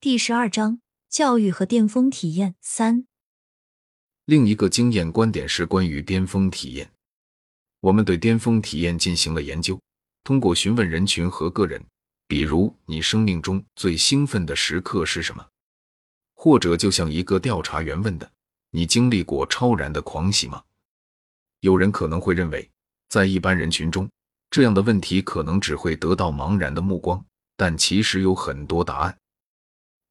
第十二章教育和巅峰体验三。另一个经验观点是关于巅峰体验。我们对巅峰体验进行了研究，通过询问人群和个人，比如你生命中最兴奋的时刻是什么，或者就像一个调查员问的，你经历过超然的狂喜吗？有人可能会认为，在一般人群中，这样的问题可能只会得到茫然的目光，但其实有很多答案。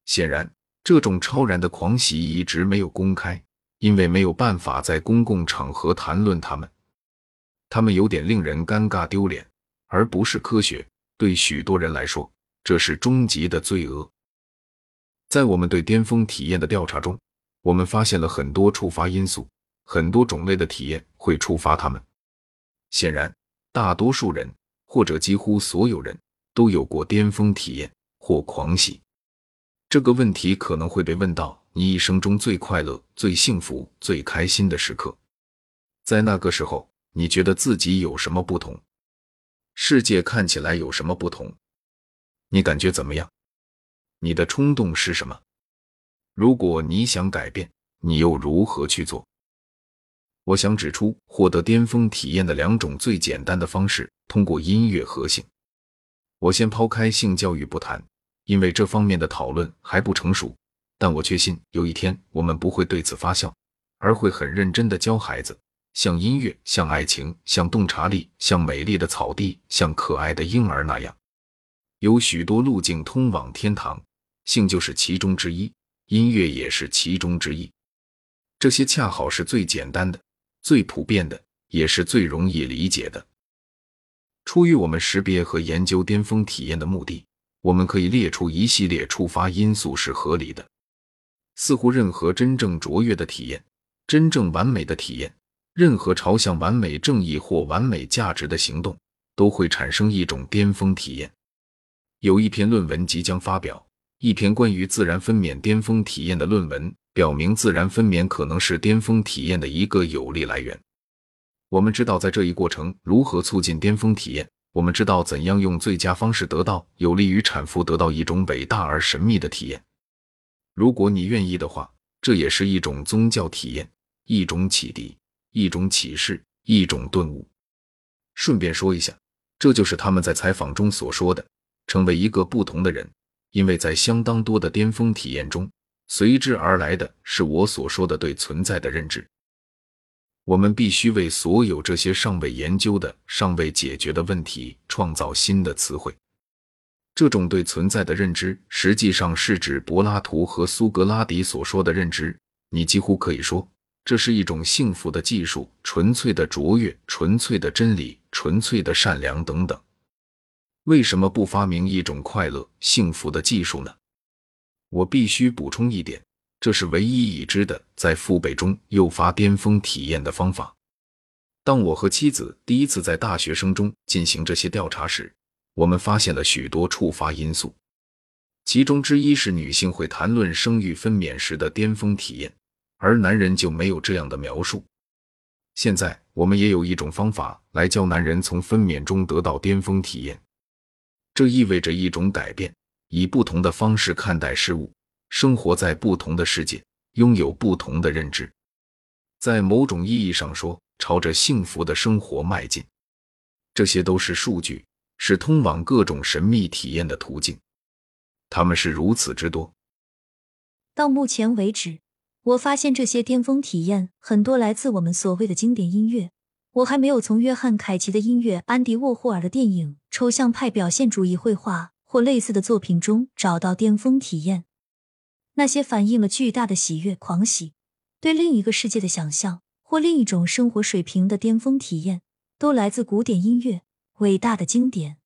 显然，这种超然的狂喜一直没有公开，因为没有办法在公共场合谈论他们。他们有点令人尴尬丢脸，而不是科学。对许多人来说，这是终极的罪恶。在我们对巅峰体验的调查中，我们发现了很多触发因素，很多种类的体验会触发他们。显然，大多数人或者几乎所有人都有过巅峰体验或狂喜。这个问题可能会被问到：你一生中最快乐、最幸福、最开心的时刻，在那个时候，你觉得自己有什么不同？世界看起来有什么不同？你感觉怎么样？你的冲动是什么？如果你想改变，你又如何去做？我想指出，获得巅峰体验的两种最简单的方式：通过音乐和性。我先抛开性教育不谈。因为这方面的讨论还不成熟，但我确信有一天我们不会对此发笑，而会很认真的教孩子，像音乐、像爱情、像洞察力、像美丽的草地、像可爱的婴儿那样。有许多路径通往天堂，性就是其中之一，音乐也是其中之一。这些恰好是最简单的、最普遍的，也是最容易理解的。出于我们识别和研究巅峰体验的目的。我们可以列出一系列触发因素是合理的。似乎任何真正卓越的体验、真正完美的体验、任何朝向完美正义或完美价值的行动，都会产生一种巅峰体验。有一篇论文即将发表，一篇关于自然分娩巅峰体验的论文，表明自然分娩可能是巅峰体验的一个有力来源。我们知道，在这一过程如何促进巅峰体验。我们知道怎样用最佳方式得到有利于产妇得到一种伟大而神秘的体验。如果你愿意的话，这也是一种宗教体验，一种启迪，一种启示，一种顿悟。顺便说一下，这就是他们在采访中所说的“成为一个不同的人”，因为在相当多的巅峰体验中，随之而来的是我所说的对存在的认知。我们必须为所有这些尚未研究的、尚未解决的问题创造新的词汇。这种对存在的认知，实际上是指柏拉图和苏格拉底所说的认知。你几乎可以说，这是一种幸福的技术、纯粹的卓越、纯粹的真理、纯粹的善良等等。为什么不发明一种快乐、幸福的技术呢？我必须补充一点。这是唯一已知的在父辈中诱发巅峰体验的方法。当我和妻子第一次在大学生中进行这些调查时，我们发现了许多触发因素，其中之一是女性会谈论生育分娩时的巅峰体验，而男人就没有这样的描述。现在我们也有一种方法来教男人从分娩中得到巅峰体验，这意味着一种改变，以不同的方式看待事物。生活在不同的世界，拥有不同的认知，在某种意义上说，朝着幸福的生活迈进。这些都是数据，是通往各种神秘体验的途径。他们是如此之多。到目前为止，我发现这些巅峰体验很多来自我们所谓的经典音乐。我还没有从约翰·凯奇的音乐、安迪·沃霍尔的电影、抽象派表现主义绘画或类似的作品中找到巅峰体验。那些反映了巨大的喜悦、狂喜，对另一个世界的想象，或另一种生活水平的巅峰体验，都来自古典音乐，伟大的经典。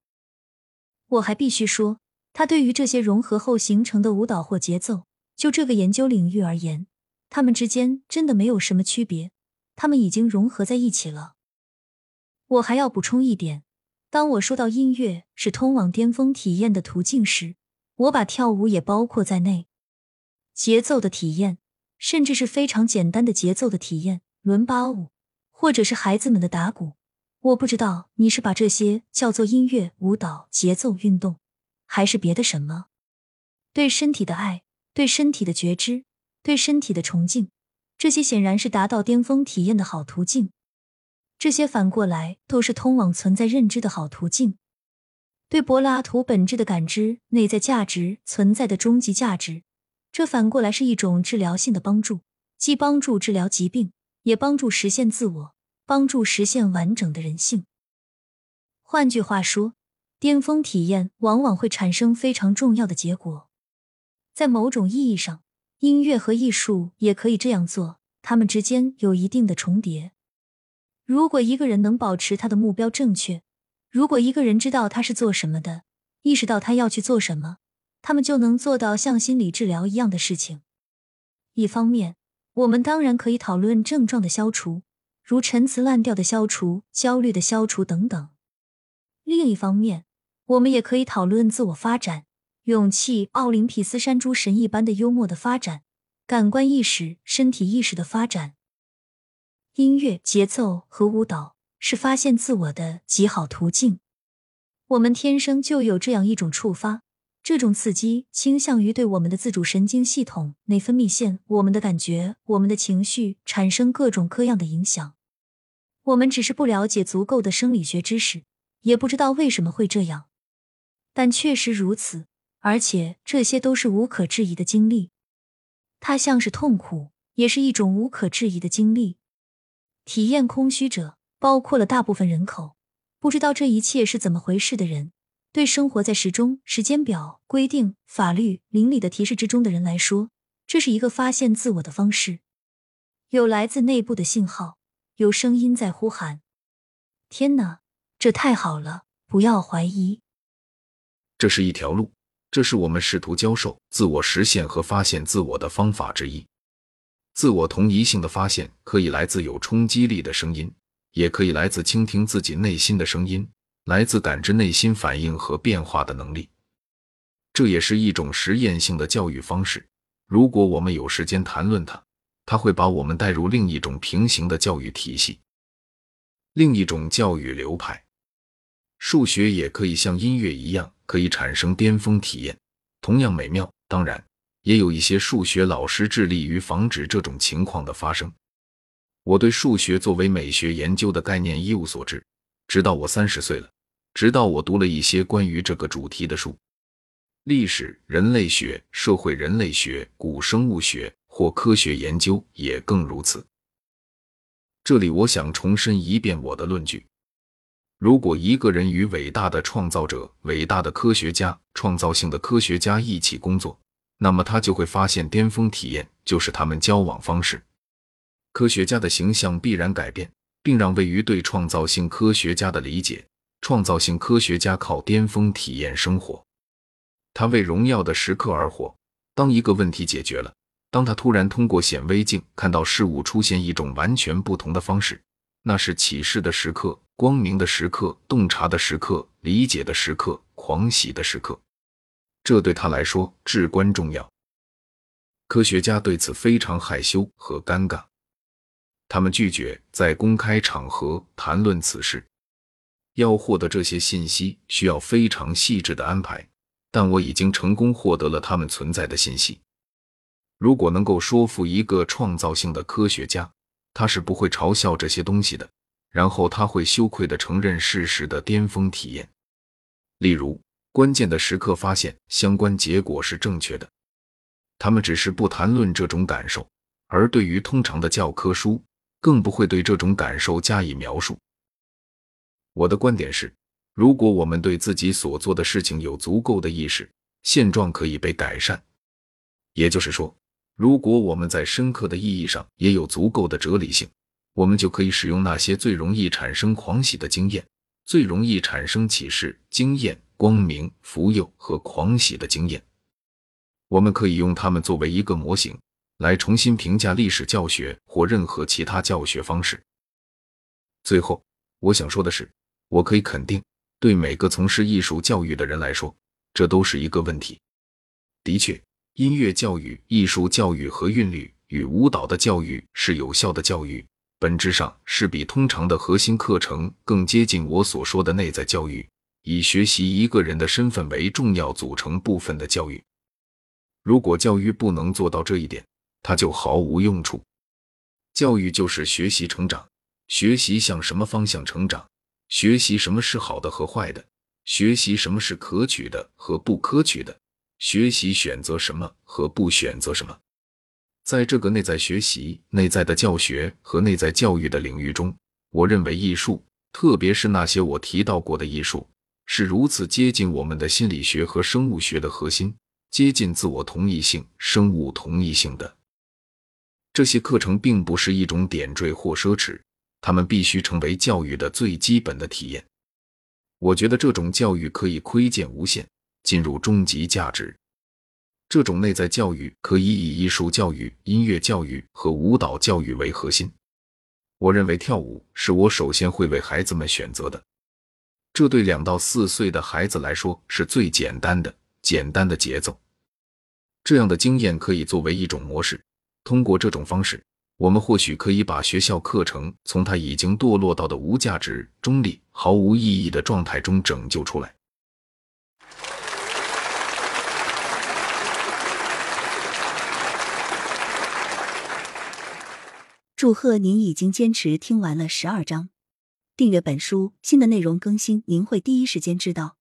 我还必须说，它对于这些融合后形成的舞蹈或节奏，就这个研究领域而言，它们之间真的没有什么区别，它们已经融合在一起了。我还要补充一点，当我说到音乐是通往巅峰体验的途径时，我把跳舞也包括在内。节奏的体验，甚至是非常简单的节奏的体验，伦巴舞，或者是孩子们的打鼓。我不知道你是把这些叫做音乐、舞蹈、节奏运动，还是别的什么。对身体的爱，对身体的觉知，对身体的崇敬，这些显然是达到巅峰体验的好途径。这些反过来都是通往存在认知的好途径。对柏拉图本质的感知、内在价值、存在的终极价值，这反过来是一种治疗性的帮助，既帮助治疗疾病，也帮助实现自我，帮助实现完整的人性。换句话说，巅峰体验往往会产生非常重要的结果。在某种意义上，音乐和艺术也可以这样做，它们之间有一定的重叠。如果一个人能保持他的目标正确，如果一个人知道他是做什么的，意识到他要去做什么，他们就能做到像心理治疗一样的事情。一方面，我们当然可以讨论症状的消除，如陈词滥调的消除、焦虑的消除等等；另一方面，我们也可以讨论自我发展、勇气、奥林匹斯山诸神一般的幽默的发展、感官意识、身体意识的发展。音乐、节奏和舞蹈。是发现自我的极好途径。我们天生就有这样一种触发，这种刺激倾向于对我们的自主神经系统、内分泌腺、我们的感觉、我们的情绪产生各种各样的影响。我们只是不了解足够的生理学知识，也不知道为什么会这样，但确实如此。而且这些都是无可置疑的经历。它像是痛苦，也是一种无可置疑的经历。体验空虚者。包括了大部分人口，不知道这一切是怎么回事的人，对生活在时钟、时间表、规定、法律、邻里的提示之中的人来说，这是一个发现自我的方式。有来自内部的信号，有声音在呼喊：“天哪，这太好了！不要怀疑，这是一条路，这是我们试图教授自我实现和发现自我的方法之一。自我同一性的发现可以来自有冲击力的声音。”也可以来自倾听自己内心的声音，来自感知内心反应和变化的能力。这也是一种实验性的教育方式。如果我们有时间谈论它，它会把我们带入另一种平行的教育体系，另一种教育流派。数学也可以像音乐一样，可以产生巅峰体验，同样美妙。当然，也有一些数学老师致力于防止这种情况的发生。我对数学作为美学研究的概念一无所知，直到我三十岁了，直到我读了一些关于这个主题的书，历史、人类学、社会人类学、古生物学或科学研究也更如此。这里我想重申一遍我的论据：如果一个人与伟大的创造者、伟大的科学家、创造性的科学家一起工作，那么他就会发现巅峰体验就是他们交往方式。科学家的形象必然改变，并让位于对创造性科学家的理解。创造性科学家靠巅峰体验生活，他为荣耀的时刻而活。当一个问题解决了，当他突然通过显微镜看到事物出现一种完全不同的方式，那是启示的时刻、光明的时刻、洞察的时刻、理解的时刻、狂喜的时刻。这对他来说至关重要。科学家对此非常害羞和尴尬。他们拒绝在公开场合谈论此事。要获得这些信息，需要非常细致的安排。但我已经成功获得了他们存在的信息。如果能够说服一个创造性的科学家，他是不会嘲笑这些东西的。然后他会羞愧地承认事实的巅峰体验，例如关键的时刻发现相关结果是正确的。他们只是不谈论这种感受，而对于通常的教科书。更不会对这种感受加以描述。我的观点是，如果我们对自己所做的事情有足够的意识，现状可以被改善。也就是说，如果我们在深刻的意义上也有足够的哲理性，我们就可以使用那些最容易产生狂喜的经验、最容易产生启示经验、光明、福佑和狂喜的经验，我们可以用它们作为一个模型。来重新评价历史教学或任何其他教学方式。最后，我想说的是，我可以肯定，对每个从事艺术教育的人来说，这都是一个问题。的确，音乐教育、艺术教育和韵律与舞蹈的教育是有效的教育，本质上是比通常的核心课程更接近我所说的内在教育，以学习一个人的身份为重要组成部分的教育。如果教育不能做到这一点，它就毫无用处。教育就是学习成长，学习向什么方向成长，学习什么是好的和坏的，学习什么是可取的和不可取的，学习选择什么和不选择什么。在这个内在学习、内在的教学和内在教育的领域中，我认为艺术，特别是那些我提到过的艺术，是如此接近我们的心理学和生物学的核心，接近自我同一性、生物同一性的。这些课程并不是一种点缀或奢侈，他们必须成为教育的最基本的体验。我觉得这种教育可以窥见无限，进入终极价值。这种内在教育可以以艺术教育、音乐教育和舞蹈教育为核心。我认为跳舞是我首先会为孩子们选择的。这对两到四岁的孩子来说是最简单的、简单的节奏。这样的经验可以作为一种模式。通过这种方式，我们或许可以把学校课程从它已经堕落到的无价值、中立、毫无意义的状态中拯救出来。祝贺您已经坚持听完了十二章，订阅本书，新的内容更新您会第一时间知道。